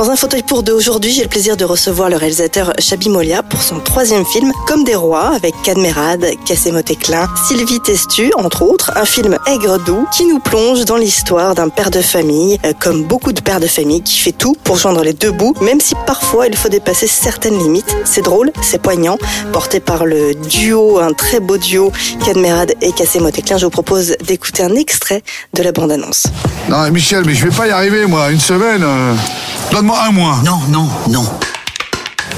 Dans un fauteuil pour deux aujourd'hui, j'ai le plaisir de recevoir le réalisateur Chabi Molia pour son troisième film, Comme des rois, avec Cadmerade, Cassemo Téclin, Sylvie Testu, entre autres, un film aigre-doux qui nous plonge dans l'histoire d'un père de famille, euh, comme beaucoup de pères de famille, qui fait tout pour joindre les deux bouts, même si parfois il faut dépasser certaines limites. C'est drôle, c'est poignant, porté par le duo, un très beau duo, Cadmerade et Cassemo Téclin. Je vous propose d'écouter un extrait de la bande-annonce. Non, Michel, mais je vais pas y arriver, moi. Une semaine. euh, Donne-moi un mois. Non, non, non.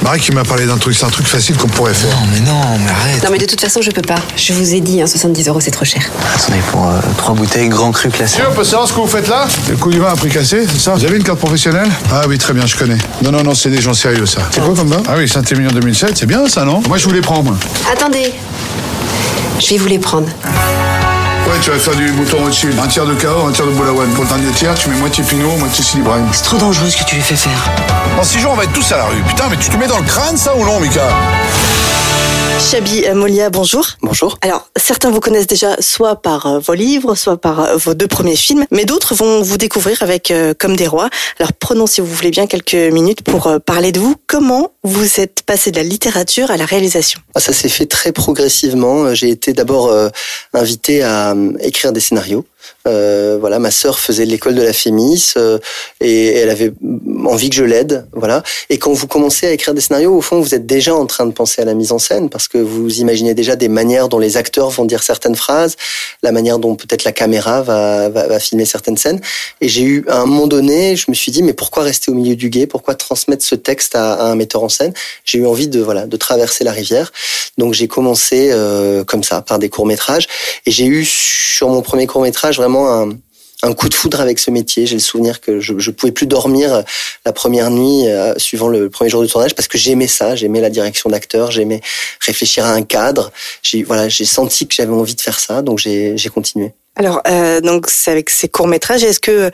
Marie qui m'a parlé d'un truc, c'est un truc facile qu'on pourrait faire. Non, mais non, mais arrête. Non mais de toute façon je peux pas. Je vous ai dit, hein, 70 euros c'est trop cher. Attendez, pour euh, trois bouteilles, grand cru classé. Monsieur, on peut savoir ce que vous faites là Le coup du vin à prix cassé, c'est ça Vous avez une carte professionnelle Ah oui, très bien, je connais. Non, non, non, c'est des gens sérieux, ça. C'est quoi comme vin Ah oui, Saint-Émilion 2007, c'est bien ça, non Moi, je voulais prendre. Attendez. Je vais vous les prendre. Ouais, tu vas faire du bouton au-dessus. Un tiers de Cahors, un tiers de Boulawan. Pour le dernier tiers, tu mets moitié Pinot, moitié Brahim. C'est trop dangereux ce que tu lui fais faire. Dans six jours, on va être tous à la rue. Putain, mais tu te mets dans le crâne, ça, ou non, Mika Chabi euh, Molia, bonjour. Bonjour. Alors, certains vous connaissent déjà soit par euh, vos livres, soit par euh, vos deux premiers films, mais d'autres vont vous découvrir avec euh, Comme des rois. Alors, prenons, si vous voulez bien, quelques minutes pour euh, parler de vous. Comment vous êtes passé de la littérature à la réalisation? Ah, Ça s'est fait très progressivement. J'ai été d'abord euh, invité à euh, écrire des scénarios. Euh, voilà, ma sœur faisait l'école de la Fémis euh, et elle avait envie que je l'aide. Voilà. Et quand vous commencez à écrire des scénarios, au fond, vous êtes déjà en train de penser à la mise en scène parce que vous imaginez déjà des manières dont les acteurs vont dire certaines phrases, la manière dont peut-être la caméra va, va, va filmer certaines scènes. Et j'ai eu à un moment donné, je me suis dit mais pourquoi rester au milieu du guet? Pourquoi transmettre ce texte à, à un metteur en scène? J'ai eu envie de voilà de traverser la rivière. Donc j'ai commencé euh, comme ça par des courts métrages et j'ai eu sur mon premier court métrage vraiment un, un coup de foudre avec ce métier. J'ai le souvenir que je, je pouvais plus dormir la première nuit euh, suivant le premier jour de tournage parce que j'aimais ça, j'aimais la direction d'acteur, j'aimais réfléchir à un cadre. J'ai voilà, j'ai senti que j'avais envie de faire ça, donc j'ai continué. Alors, euh, donc c'est avec ces courts métrages. Est-ce que, euh,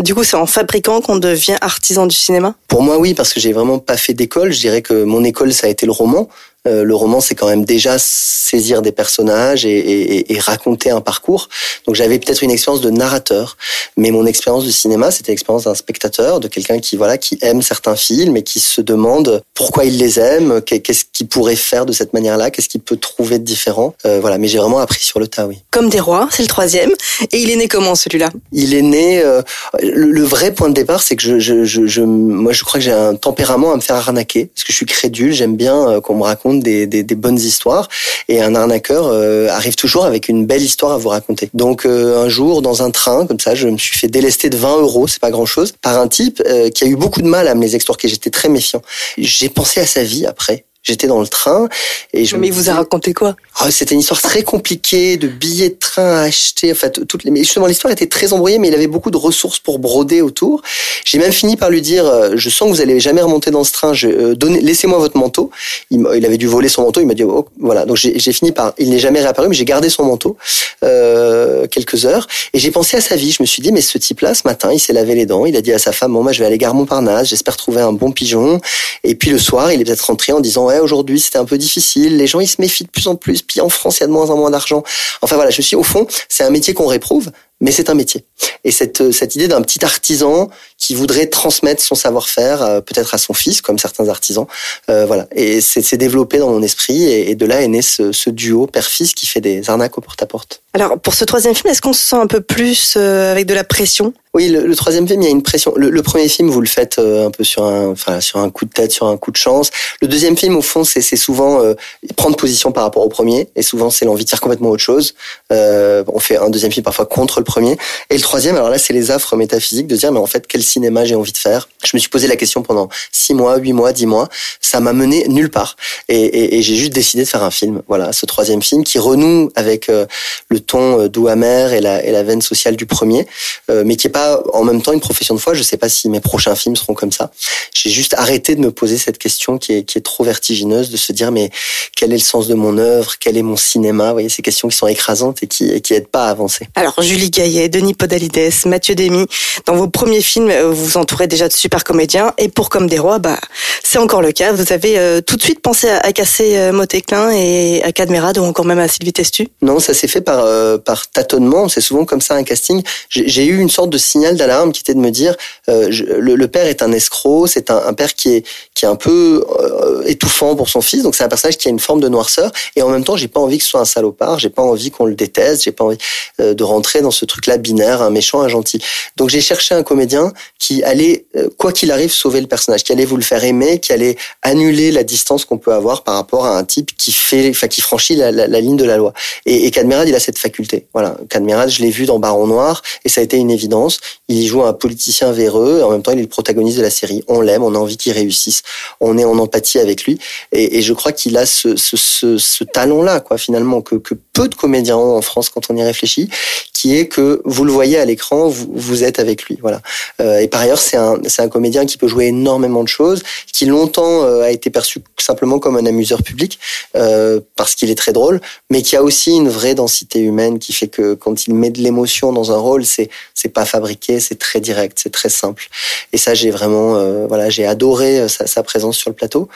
du coup, c'est en fabriquant qu'on devient artisan du cinéma? Pour moi, oui, parce que j'ai vraiment pas fait d'école. Je dirais que mon école, ça a été le roman. Euh, le roman, c'est quand même déjà saisir des personnages et, et, et raconter un parcours. Donc j'avais peut-être une expérience de narrateur, mais mon expérience du cinéma, c'était l'expérience d'un spectateur, de quelqu'un qui voilà, qui aime certains films et qui se demande pourquoi il les aime, qu'est-ce qu'il pourrait faire de cette manière-là, qu'est-ce qu'il peut trouver de différent. Euh, voilà, mais j'ai vraiment appris sur le tas, oui. Comme des rois, c'est le troisième. Et il est né comment celui-là? Il est né. euh, le, le vrai point de départ, c'est que je, je, je, je, moi, je crois que j'ai un tempérament à me faire arnaquer parce que je suis crédule. J'aime bien qu'on me raconte des, bonnes histoires et un arnaqueur euh, arrive toujours avec une belle histoire à vous raconter. Donc euh, un jour, dans un train comme ça, je me suis fait délester de 20 euros, c'est pas grand-chose, par un type euh, qui a eu beaucoup de mal à me les extorquer. J'étais très méfiant. J'ai pensé à sa vie après. J'étais dans le train et je Mais il vous disais- a raconté quoi? Ah, c'était une histoire très compliquée de billets de train à acheter. En fait, toutes les. Mais justement, l'histoire était très embrouillée, mais il avait beaucoup de ressources pour broder autour. J'ai même fini par lui dire euh, Je sens que vous allez jamais remonter dans ce train. Je, euh, donnez, laissez-moi votre manteau. Il, il avait dû voler son manteau. Il m'a dit oh, voilà. Donc j'ai j'ai fini par. Il n'est jamais réapparu, mais j'ai gardé son manteau euh, quelques heures et j'ai pensé à sa vie. Je me suis dit mais ce type-là, ce matin, il s'est lavé les dents. Il a dit à sa femme bon, moi, je vais aller gare Montparnasse. J'espère trouver un bon pigeon. Et puis le soir, il est peut-être rentré en disant aujourd'hui c'était un peu difficile. Les gens ils se méfient de plus en plus. Puis en France il y a de moins en moins d'argent. Enfin voilà, je suis au fond c'est un métier qu'on réprouve, mais c'est un métier. Et cette cette idée d'un petit artisan qui voudrait transmettre son savoir-faire euh, peut-être à son fils comme certains artisans, euh, voilà. Et c'est développé dans mon esprit et, et de là est né ce, ce duo père-fils qui fait des arnaques au porte-à-porte. Alors, pour ce troisième film, est-ce qu'on se sent un peu plus euh, avec de la pression? Oui, le, le troisième film, il y a une pression. Le, le premier film, vous le faites euh, un peu sur un, enfin, sur un coup de tête, sur un coup de chance. Le deuxième film, au fond, c'est c'est souvent euh, prendre position par rapport au premier, et souvent c'est l'envie de faire complètement autre chose. Euh, on fait un deuxième film parfois contre le premier, et le troisième, alors là, c'est les affres métaphysiques de dire, mais en fait, quel cinéma j'ai envie de faire. Je me suis posé la question pendant six mois, huit mois, dix mois. Ça m'a mené nulle part. Et j'ai juste décidé de faire un film. Voilà, ce troisième film qui renoue avec euh, le ton euh, doux amer et la, et la veine sociale du premier, euh, mais qui est pas en même temps une profession de foi. Je sais pas si mes prochains films seront comme ça. J'ai juste arrêté de me poser cette question qui est, qui est trop vertigineuse, de se dire mais quel est le sens de mon œuvre, quel est mon cinéma? Vous voyez, ces questions qui sont écrasantes et qui, et qui aident pas à avancer. Alors Julie Gaillet, Denis Podalides, Mathieu Demy, dans vos premiers films, vous vous entourez déjà de super comédiens. Et pour Comme des rois, bah c'est encore le cas. Vous avez euh, tout de suite pensé à, à casser euh, Motéclin et à Cadmerade ou encore même à Sylvie Testu? Non, ça s'est fait par euh, par tâtonnement. C'est souvent comme ça un casting. J'ai eu une sorte de signal d'alarme qui était de me dire euh, je- le, le père est un escroc. C'est un, un père qui est qui est un peu euh, étouffant pour son fils. Donc c'est un personnage qui a une forme de noirceur. Et en même temps, j'ai pas envie que ce soit un salopard. J'ai pas envie qu'on le déteste. J'ai pas envie euh, de rentrer dans ce truc-là binaire, un méchant, un gentil. Donc j'ai cherché un comédien qui allait, euh, quoi qu'il arrive, sauver le personnage, qui allait vous le faire aimer, qui allait annuler la distance qu'on peut avoir par rapport à un type qui fait, enfin qui franchit la, la, la ligne de la loi. Et, et Cadmerade, il a cette faculté. Voilà, Cadmerade, je l'ai vu dans Baron Noir et ça a été une évidence. Il joue un politicien véreux et en même temps, il est le protagoniste de la série. On l'aime, on a envie qu'il réussisse, on est en empathie avec lui et, et je crois qu'il a ce, ce, ce, ce talent-là, quoi, finalement, que, que peu de comédiens ont en France quand on y réfléchit, qui est que vous le voyez à l'écran, vous, vous êtes avec lui. Voilà. Euh, et par ailleurs, c'est un, c'est un comédien qui peut jouer énormément de choses, qui longtemps euh, a été perçu simplement comme un amuseur public euh, parce qu'il est très drôle, mais qui a aussi une vraie densité humaine qui fait que quand il met de l'émotion dans un rôle, c'est c'est pas fabriqué, c'est très direct, c'est très simple. Et ça, j'ai vraiment, euh, voilà, j'ai adoré euh, sa, sa présence sur le plateau.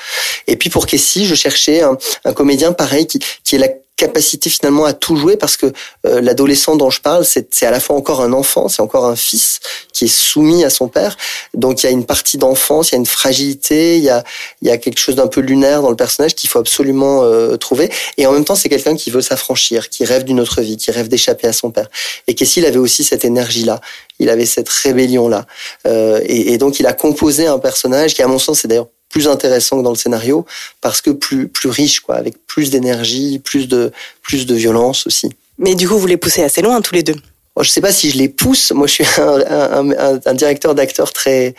Et puis pour Kessie, je cherchais un, un comédien pareil qui, qui est la capacité finalement à tout jouer parce que euh, l'adolescent dont je parle, c'est à la fois encore un enfant, c'est encore un fils qui est soumis à son père. Donc il y a une partie d'enfance, il y a une fragilité, il y a, il y a quelque chose d'un peu lunaire dans le personnage qu'il faut absolument euh, trouver. Et en même temps, c'est quelqu'un qui veut s'affranchir, qui rêve d'une autre vie, qui rêve d'échapper à son père. Et Kessie, il avait aussi cette énergie-là, il avait cette rébellion-là. Euh, et, et donc il a composé un personnage qui, à mon sens, c'est d'ailleurs plus intéressant que dans le scénario parce que plus plus riche quoi avec plus d'énergie plus de plus de violence aussi. Mais du coup, vous les poussez assez loin tous les deux. Bon, je sais pas si je les pousse. Moi je suis un, un, un, un directeur d'acteurs très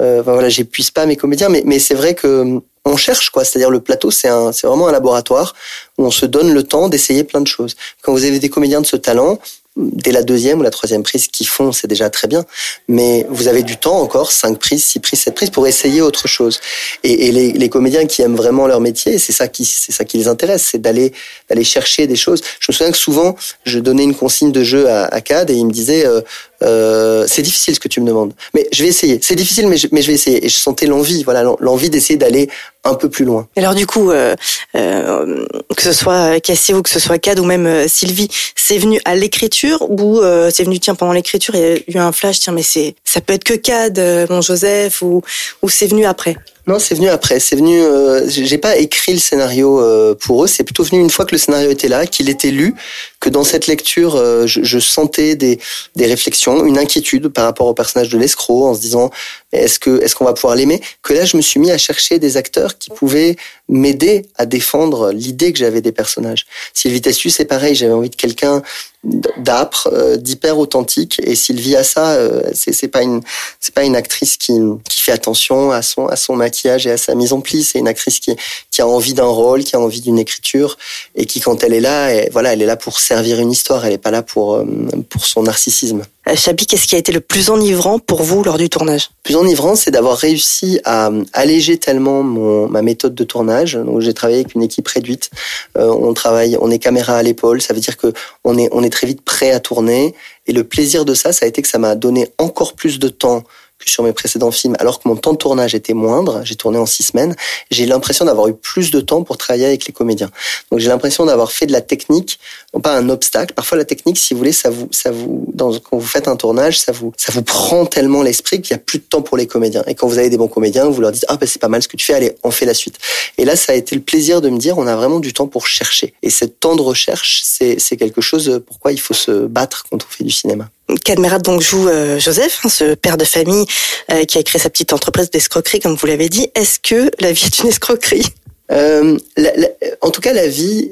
euh, voilà j'épuise pas mes comédiens mais mais c'est vrai que on cherche quoi. C'est-à-dire le plateau c'est un c'est vraiment un laboratoire où on se donne le temps d'essayer plein de choses. Quand vous avez des comédiens de ce talent dès la deuxième ou la troisième prise qui font, c'est déjà très bien. Mais vous avez du temps encore, cinq prises, six prises, sept prises pour essayer autre chose. Et, les, comédiens qui aiment vraiment leur métier, c'est ça qui, c'est ça qui les intéresse, c'est d'aller, d'aller chercher des choses. Je me souviens que souvent, je donnais une consigne de jeu à, à Cad et il me disait, euh, euh, c'est difficile ce que tu me demandes, mais je vais essayer. C'est difficile, mais je, mais je vais essayer. Et je sentais l'envie, voilà, l'envie d'essayer d'aller un peu plus loin. Alors du coup, euh, euh, que ce soit Cassie ou que ce soit Cad ou même euh, Sylvie, c'est venu à l'écriture ou euh, c'est venu tiens pendant l'écriture il y a eu un flash tiens mais c'est ça peut être que Cad, mon Joseph ou ou c'est venu après? Non, c'est venu après. C'est venu. Euh, j'ai pas écrit le scénario euh, pour eux. C'est plutôt venu une fois que le scénario était là, qu'il était lu, que dans cette lecture, euh, je, sentais des, des réflexions, une inquiétude par rapport au personnage de l'escroc, en se disant est-ce que est-ce qu'on va pouvoir l'aimer? Que là, je me suis mis à chercher des acteurs qui pouvaient m'aider à défendre l'idée que j'avais des personnages. Sylvie Tessu, c'est pareil. J'avais envie de quelqu'un d'âpre, euh, d'hyper authentique. Et Sylvie a ça, euh, c'est c'est pas une c'est pas une actrice qui qui fait attention à son à son maquillage et à sa mise en pli. C'est une actrice qui qui a envie d'un rôle, qui a envie d'une écriture et qui quand elle est là, elle, voilà, elle est là pour servir une histoire. Elle est pas là pour euh, pour son narcissisme. Chabi, qu'est-ce qui a été le plus enivrant pour vous lors du tournage? Le plus enivrant, c'est d'avoir réussi à alléger tellement mon, ma méthode de tournage. Donc, j'ai travaillé avec une équipe réduite. Euh, on travaille, on est caméra à l'épaule. Ça veut dire que on est, on est très vite prêt à tourner. Et le plaisir de ça, ça a été que ça m'a donné encore plus de temps sur mes précédents films, alors que mon temps de tournage était moindre, j'ai tourné en six semaines, j'ai l'impression d'avoir eu plus de temps pour travailler avec les comédiens. Donc j'ai l'impression d'avoir fait de la technique, non pas un obstacle. Parfois la technique, si vous voulez, ça vous, ça vous, quand vous faites un tournage, ça vous, ça vous prend tellement l'esprit qu'il y a plus de temps pour les comédiens. Et quand vous avez des bons comédiens, vous leur dites ah ben c'est pas mal ce que tu fais, allez on fait la suite. Et là ça a été le plaisir de me dire on a vraiment du temps pour chercher. Et ce temps de recherche, c'est c'est quelque chose pourquoi il faut se battre quand on fait du cinéma. Cadmerat donc joue euh, Joseph, hein, ce père de famille euh, qui a créé sa petite entreprise d'escroquerie, comme vous l'avez dit. Est-ce que la vie est une escroquerie? Euh, la, la, En tout cas, la vie,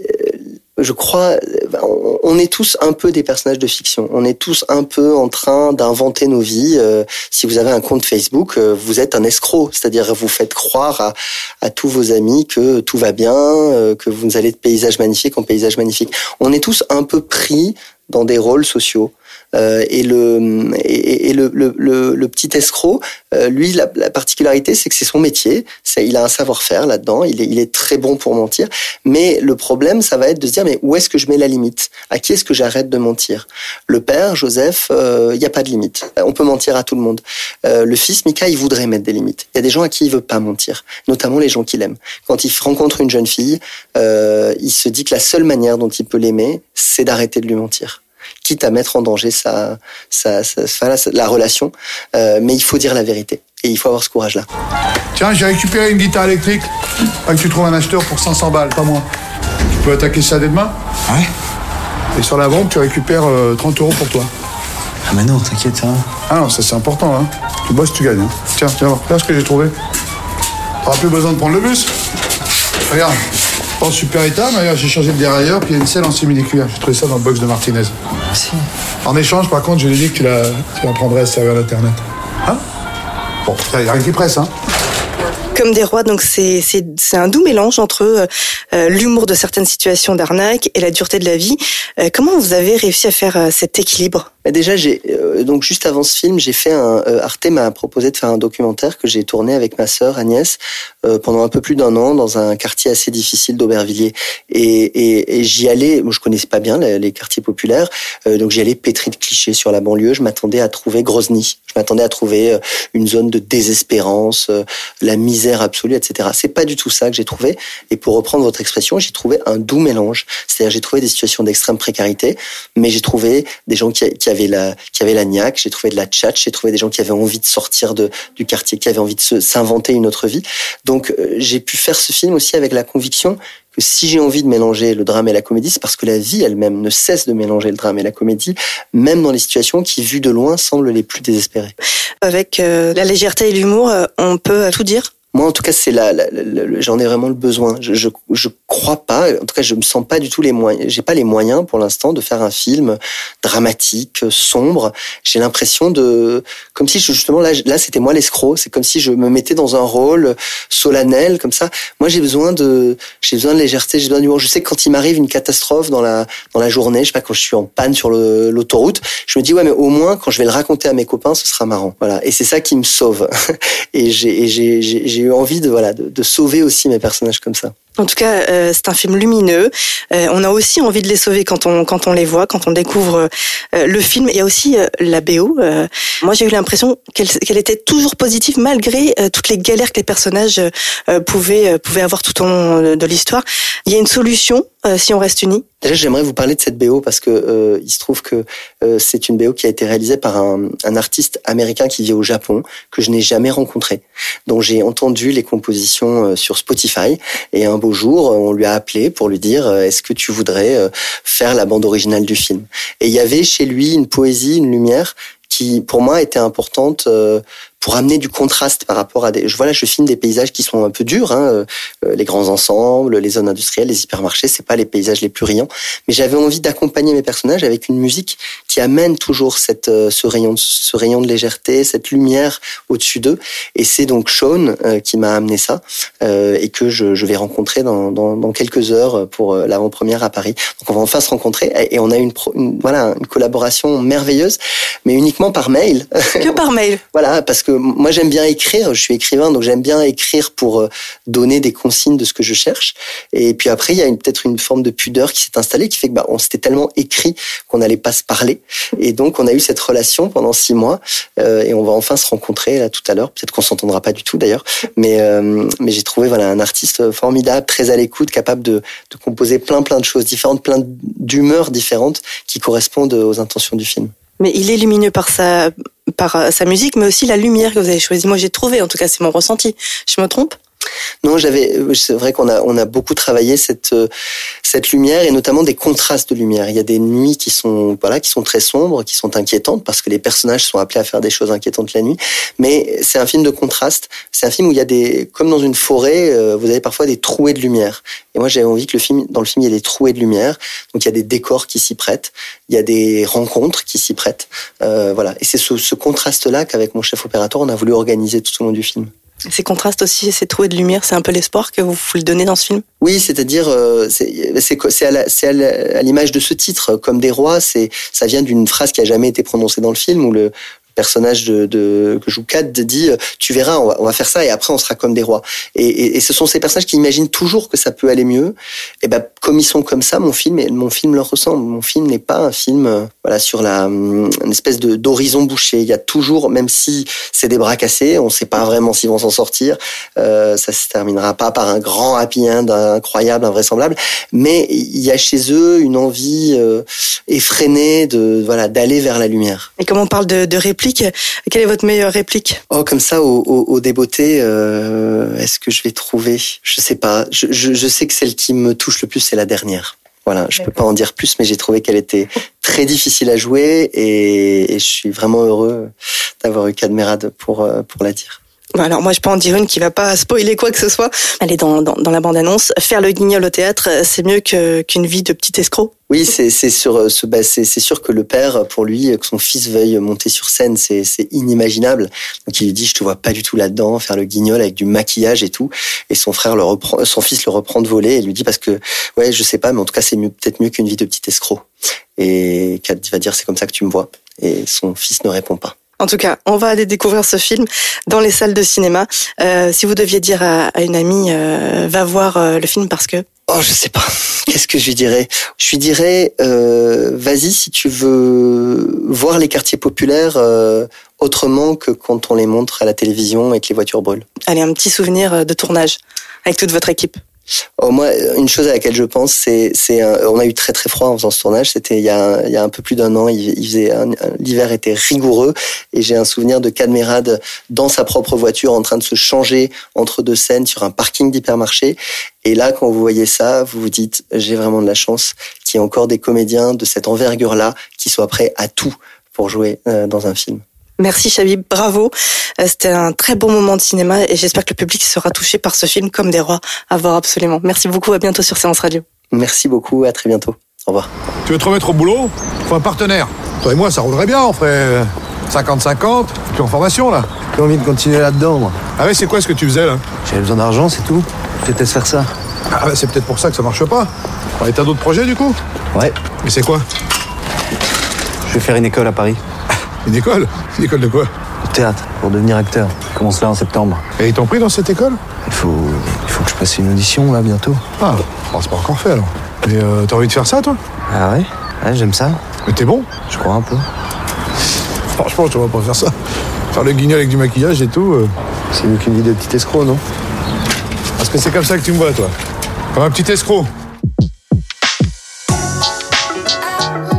je crois, on est tous un peu des personnages de fiction. On est tous un peu en train d'inventer nos vies. Euh, si vous avez un compte Facebook, euh, vous êtes un escroc, c'est-à-dire vous faites croire à, à, tous vos amis que tout va bien, euh, que vous allez de paysage magnifique en paysage magnifique. On est tous un peu pris dans des rôles sociaux. Euh, et le et, le, le, le, petit escroc, euh, lui, la, la particularité, c'est que c'est son métier. Il a un savoir-faire là-dedans. Il est, il est très bon pour mentir. Mais le problème, ça va être de se dire, mais où est-ce que je mets la limite? À qui est-ce que j'arrête de mentir? Le père, Joseph, euh, il n'y a pas de limite. On peut mentir à tout le monde. le fils, Mika, il voudrait mettre des limites. Il y a des gens à qui il veut pas mentir, notamment les gens qu'il aime. Quand il rencontre une jeune fille, il se dit que la seule manière dont il peut l'aimer, c'est d'arrêter de lui mentir quitte à mettre en danger sa, sa, la relation. Euh, mais il faut dire la vérité. Et il faut avoir ce courage-là. Tiens, j'ai récupéré une guitare électrique. Pas que tu trouves un acheteur pour 500 balles, pas moi. Tu peux attaquer ça dès demain Ouais. Et sur la vente, tu récupères 30 euh, euros pour toi. Ah mais non, t'inquiète, ça Ah non, ça c'est important, hein. Tu bosses, tu gagnes. Hein. Tiens, tiens, regarde ce que j'ai trouvé. T'auras plus besoin de prendre le bus. Regarde, en super état, mais j'ai changé de dérailleur, puis il y a une selle en simili-cuir. J'ai trouvé ça dans le box de Martinez. Merci. En échange, par contre, je lui ai dit que tu la, tu la prendrais à servir d'Internet. Hein? Bon, il n'y a rien qui presse, hein comme des rois, donc c'est c'est un doux mélange entre euh, euh, l'humour de certaines situations d'arnaque et la dureté de la vie. Euh, comment vous avez réussi à faire cet équilibre? Bah, déjà, j'ai donc juste avant ce film, j'ai fait un Arte m'a proposé de faire un documentaire que j'ai tourné avec ma sœur Agnès pendant un peu plus d'un an dans un quartier assez difficile d'Aubervilliers. Et, et, et j'y allais, moi je connaissais pas bien les, les quartiers populaires, donc j'y allais pétri de clichés sur la banlieue. Je m'attendais à trouver Grozny, je m'attendais à trouver une zone de désespérance, la misère absolue, etc. C'est pas du tout ça que j'ai trouvé. Et pour reprendre votre expression, j'ai trouvé un doux mélange. C'est-à-dire, j'ai trouvé des situations d'extrême précarité, mais j'ai trouvé des gens qui, avaient la, qui avaient la j'ai trouvé de la tchatch, j'ai trouvé des gens qui avaient envie de sortir de, du quartier, qui avaient envie de s'inventer une autre vie. Donc, euh, j'ai pu faire ce film aussi avec la conviction que si j'ai envie de mélanger le drame et la comédie, c'est parce que la vie elle-même ne cesse de mélanger le drame et la comédie, même dans les situations qui, vues de loin, semblent les plus désespérées. Avec euh, la légèreté et l'humour, euh, on peut tout dire? Moi, en tout cas, c'est là, j'en ai vraiment le besoin. Je, je, je, crois pas, en tout cas, je me sens pas du tout les moyens. J'ai pas les moyens pour l'instant de faire un film dramatique, sombre. J'ai l'impression de, comme si justement là, là, c'était moi l'escroc. C'est comme si je me mettais dans un rôle solennel comme ça. Moi, j'ai besoin de, j'ai besoin de légèreté, j'ai besoin d'humour. Je sais que quand il m'arrive une catastrophe dans la dans la journée, je sais pas quand je suis en panne sur l'autoroute, je me dis ouais, mais au moins quand je vais le raconter à mes copains, ce sera marrant. Voilà. Et c'est ça qui me sauve. et j'ai j'ai eu envie de voilà de sauver aussi mes personnages comme ça. En tout cas, euh, c'est un film lumineux. Euh, on a aussi envie de les sauver quand on quand on les voit, quand on découvre euh, le film. Il y a aussi la BO. moi, j'ai eu l'impression qu'elle qu'elle était toujours positive malgré toutes les galères que les personnages pouvaient pouvaient avoir tout au long de l'histoire. Il y a une solution si on reste unis. Déjà, j'aimerais vous parler de cette BO parce que il se trouve que c'est une BO qui a été réalisée par un, un artiste américain qui vit au Japon que je n'ai jamais rencontré, dont j'ai entendu les compositions sur Spotify. Et un jour, on lui a appelé pour lui dire euh, est-ce que tu voudrais euh, faire la bande originale du film? Et il y avait chez lui une poésie, une lumière qui, pour moi, était importante euh, pour amener du contraste par rapport à des. Je, voilà, je filme des paysages qui sont un peu durs, hein, euh, les grands ensembles, les zones industrielles, les hypermarchés, c'est pas les paysages les plus riants. Mais j'avais envie d'accompagner mes personnages avec une musique qui amène toujours cette, euh, ce rayon, ce rayon de légèreté, cette lumière au-dessus d'eux. Et c'est donc Sean euh, qui m'a amené ça et que je, je vais rencontrer dans, dans, dans, quelques heures pour l'avant-première à Paris. Donc on va enfin se rencontrer et on a une, une voilà une collaboration merveilleuse, mais uniquement par mail. Que par mail. voilà, parce que moi j'aime bien écrire, je suis écrivain, donc j'aime bien écrire pour euh, donner des consignes de ce que je cherche. Et puis après, il y a peut-être une forme de pudeur qui s'est installée, qui fait que bah, on s'était tellement écrit qu'on n'allait pas se parler. Et donc on a eu cette relation pendant six mois, euh, et on va enfin se rencontrer là tout à l'heure. Peut-être qu'on s'entendra pas du tout d'ailleurs, mais euh, mais j'ai trouvé voilà un artiste formidable, très à l'écoute, capable de, de composer plein plein de choses différentes, plein d'humeurs différentes qui correspondent aux intentions du film. Mais il est lumineux par sa par euh, sa musique, mais aussi la lumière que vous avez choisie. Moi, j'ai trouvé, en tout cas, c'est mon ressenti. Je me trompe? Non, j'avais. C'est vrai qu'on a on a beaucoup travaillé cette cette lumière et notamment des contrastes de lumière. Il y a des nuits qui sont voilà qui sont très sombres, qui sont inquiétantes parce que les personnages sont appelés à faire des choses inquiétantes la nuit. Mais c'est un film de contraste. C'est un film où il y a des comme dans une forêt, vous avez parfois des trouées de lumière. Et moi, j'avais envie que le film dans le film il y ait des trouées de lumière. Donc il y a des décors qui s'y prêtent, il y a des rencontres qui s'y prêtent. Euh, voilà. Et c'est ce, ce contraste-là qu'avec mon chef opérateur, on a voulu organiser tout au long du film. Ces contrastes aussi, ces trous de lumière, c'est un peu l'espoir que vous voulez donner dans ce film? Oui, c'est-à-dire, euh, c'est à l'image de ce titre, comme des rois, ça vient d'une phrase qui a jamais été prononcée dans le film, où le, personnage que joue Cad dit euh, tu verras on va, faire ça et après on sera comme des rois. Et, ce sont ces personnages qui imaginent toujours que ça peut aller mieux. Et ben comme ils sont comme ça mon film mon film leur ressemble. Mon film n'est pas un film euh, voilà sur la hum, une espèce de d'horizon bouché. Il y a toujours même si c'est des bras cassés on sait pas vraiment s'ils vont s'en sortir. Euh, ça se terminera pas par un grand happy end incroyable invraisemblable. Mais il y a chez eux une envie euh, effrénée de voilà d'aller vers la lumière. Et comme on parle de, de réplique quelle est votre meilleure réplique? Oh, comme ça, au, au, au débeauté, euh, est-ce que je vais trouver? Je sais pas. Je, je, je, sais que celle qui me touche le plus, c'est la dernière. Voilà, je peux pas en dire plus, mais j'ai trouvé qu'elle était très difficile à jouer et, et je suis vraiment heureux d'avoir eu Cadmerade pour euh, pour la dire. Alors moi je peux en dire une qui va pas spoiler quoi que ce soit. Elle est dans, dans, dans la bande-annonce. Faire le guignol au théâtre, c'est mieux que, qu'une vie de petit escroc. Oui, c'est c'est sur ce bah, c'est sûr que le père pour lui que son fils veuille monter sur scène, c'est c'est inimagionnable. Donc il lui dit je te vois pas du tout là-dedans faire le guignol avec du maquillage et tout et son frère le reprend son fils le reprend de voler et lui dit parce que ouais, je sais pas mais en tout cas c'est mieux peut-être mieux qu'une vie de petit escroc. Et Kat va dire c'est comme ça que tu me vois et son fils ne répond pas. En tout cas, on va aller découvrir ce film dans les salles de cinéma. Euh, si vous deviez dire à, à une amie, euh, va voir euh, le film parce que... Oh, je sais pas. Qu'est-ce que je lui dirais? Je lui dirais, euh, vas-y si tu veux voir les quartiers populaires euh, autrement que quand on les montre à la télévision et que les voitures brûlent. Allez, un petit souvenir de tournage avec toute votre équipe. Oh, moi, une chose à laquelle je pense, c'est, c'est, on a eu très très froid en faisant ce tournage. C'était il y a, il y a un peu plus d'un an. Il, faisait, l'hiver était rigoureux et j'ai un souvenir de Cadmerade dans sa propre voiture en train de se changer entre deux scènes sur un parking d'hypermarché. Et là, quand vous voyez ça, vous vous dites, j'ai vraiment de la chance qu'il y ait encore des comédiens de cette envergure-là qui soient prêts à tout pour jouer dans un film. Merci Chabib, bravo. C'était un très bon moment de cinéma et j'espère que le public sera touché par ce film comme des rois. À voir absolument. Merci beaucoup, à bientôt sur Séance Radio. Merci beaucoup, à très bientôt. Au revoir. Tu veux te remettre au boulot? Faut un partenaire. Toi et moi, ça roulerait bien, on ferait 50-50, puis en formation là. J'ai envie de continuer là-dedans, moi. Ah ouais, c'est quoi ce que tu faisais là? J'avais besoin d'argent, c'est tout. Je te laisse faire ça. Ah ouais, c'est peut-être pour ça que ça marche pas. Et t'as d'autres projets du coup? Ouais. Mais c'est quoi? Je vais faire une école à Paris. Une école Une école de quoi De théâtre, pour devenir acteur. Je commence là en septembre. Et ils t'ont pris dans cette école Il faut, il faut que je passe une audition là bientôt. Ah, bon, c'est pas encore fait alors. Mais euh, t'as envie de faire ça toi Ah ouais Ouais, j'aime ça. Mais t'es bon Je crois un peu. Franchement, je te vois pas faire ça. Faire le guignol avec du maquillage et tout. Euh... C'est mieux qu'une vie de petit escroc, non? Parce que c'est comme ça que tu me vois, toi. Comme un petit escroc.